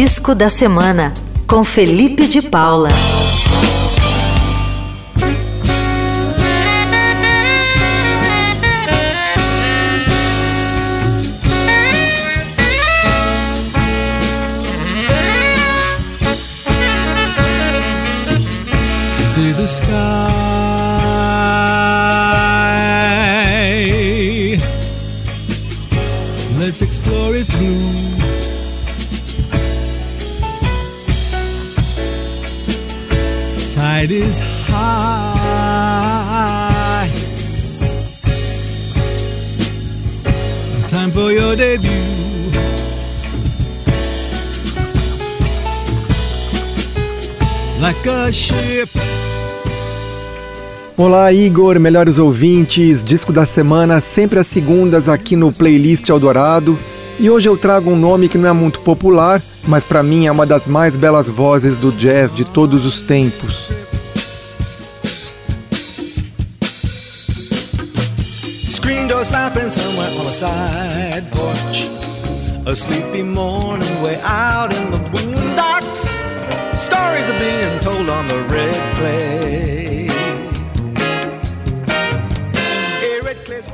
Disco da Semana, com Felipe de Paula. See the sky. Tide is high. Time for your debut. Like a ship. Olá, Igor, melhores ouvintes, disco da semana, sempre às segundas aqui no Playlist Eldorado. E hoje eu trago um nome que não é muito popular, mas para mim é uma das mais belas vozes do jazz de todos os tempos. Screen door slapping somewhere on a side porch. A sleepy morning way out in the boondocks. Stories are being told on the red clay.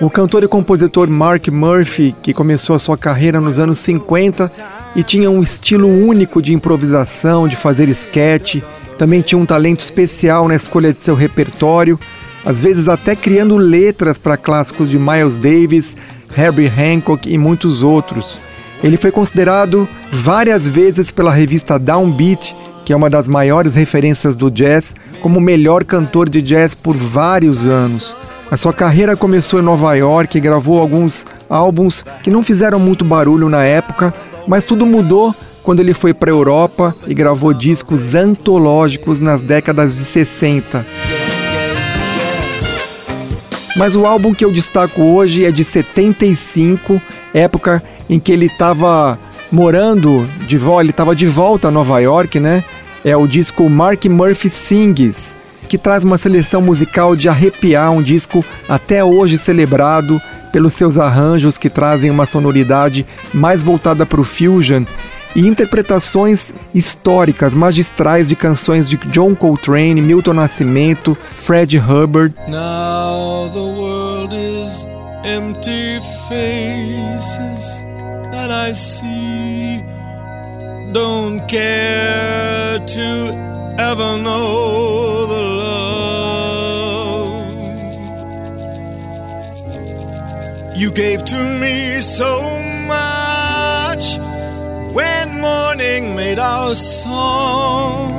O cantor e compositor Mark Murphy, que começou a sua carreira nos anos 50 e tinha um estilo único de improvisação, de fazer sketch, também tinha um talento especial na escolha de seu repertório, às vezes até criando letras para clássicos de Miles Davis, Herbie Hancock e muitos outros. Ele foi considerado várias vezes pela revista Downbeat, que é uma das maiores referências do jazz, como o melhor cantor de jazz por vários anos. A sua carreira começou em Nova York e gravou alguns álbuns que não fizeram muito barulho na época, mas tudo mudou quando ele foi para a Europa e gravou discos antológicos nas décadas de 60. Mas o álbum que eu destaco hoje é de 75, época em que ele estava morando de volta, ele estava de volta a Nova York, né? É o disco Mark Murphy Sings que traz uma seleção musical de arrepiar, um disco até hoje celebrado pelos seus arranjos que trazem uma sonoridade mais voltada para o fusion e interpretações históricas, magistrais de canções de John Coltrane, Milton Nascimento, Fred Hubbard. Now the world is empty faces that I see. Don't care to ever know the love you gave to me so much made our song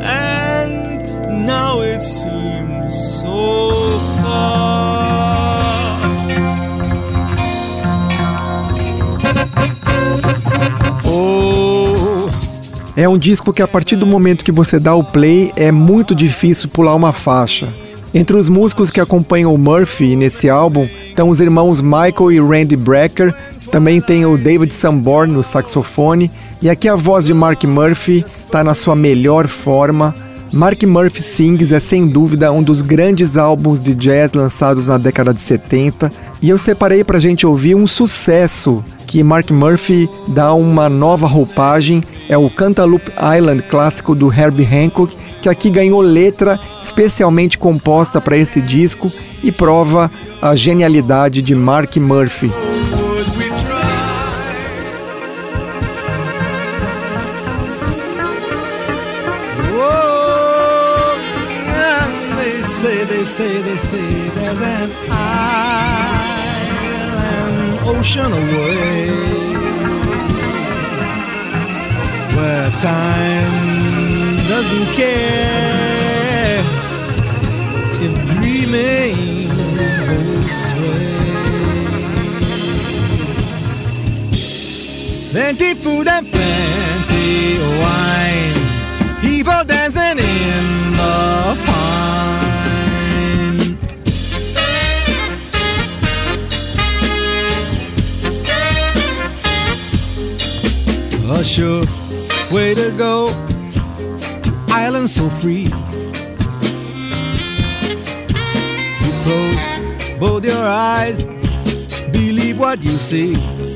and now it seems so far oh é um disco que a partir do momento que você dá o play é muito difícil pular uma faixa. Entre os músicos que acompanham o Murphy nesse álbum estão os irmãos Michael e Randy Brecker, também tem o David Sanborn no saxofone, e aqui a voz de Mark Murphy está na sua melhor forma. Mark Murphy Sings é sem dúvida um dos grandes álbuns de jazz lançados na década de 70, e eu separei para gente ouvir um sucesso que Mark Murphy dá uma nova roupagem, é o Cantaloupe Island clássico do Herbie Hancock, que aqui ganhou letra especialmente composta para esse disco e prova a genialidade de Mark Murphy. Say, they say there's an island ocean away where time doesn't care if dreaming will sway. Plenty food and plenty wine, people dancing A sure way to go. Island so free. You close both your eyes, believe what you see.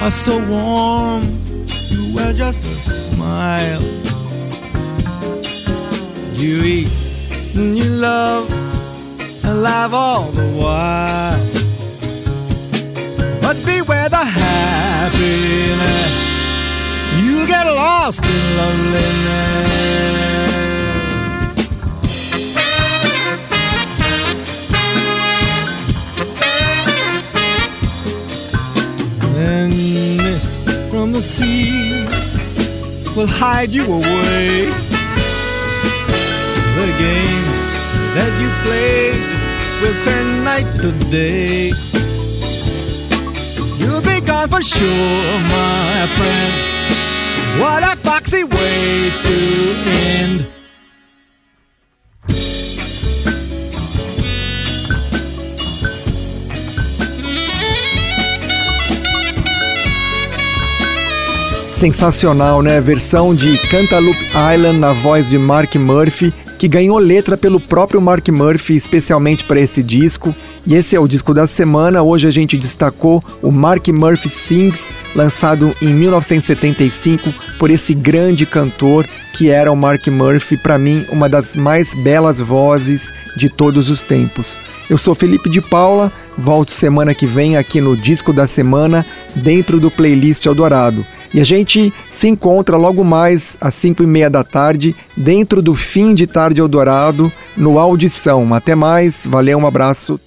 are so warm, you wear just a smile. You eat and you love and laugh all the while. But beware the happiness, you get lost in loneliness. The sea will hide you away. The game that you played will turn night to day. You'll be gone for sure, my friend. What a foxy way to sensacional, né? Versão de Cantaloupe Island na voz de Mark Murphy, que ganhou letra pelo próprio Mark Murphy especialmente para esse disco. E esse é o disco da semana. Hoje a gente destacou o Mark Murphy Sings, lançado em 1975 por esse grande cantor que era o Mark Murphy, para mim, uma das mais belas vozes de todos os tempos. Eu sou Felipe de Paula, volto semana que vem aqui no Disco da Semana, dentro do playlist Eldorado. E a gente se encontra logo mais às 5 e meia da tarde, dentro do Fim de Tarde Eldorado, no Audição. Até mais, valeu, um abraço.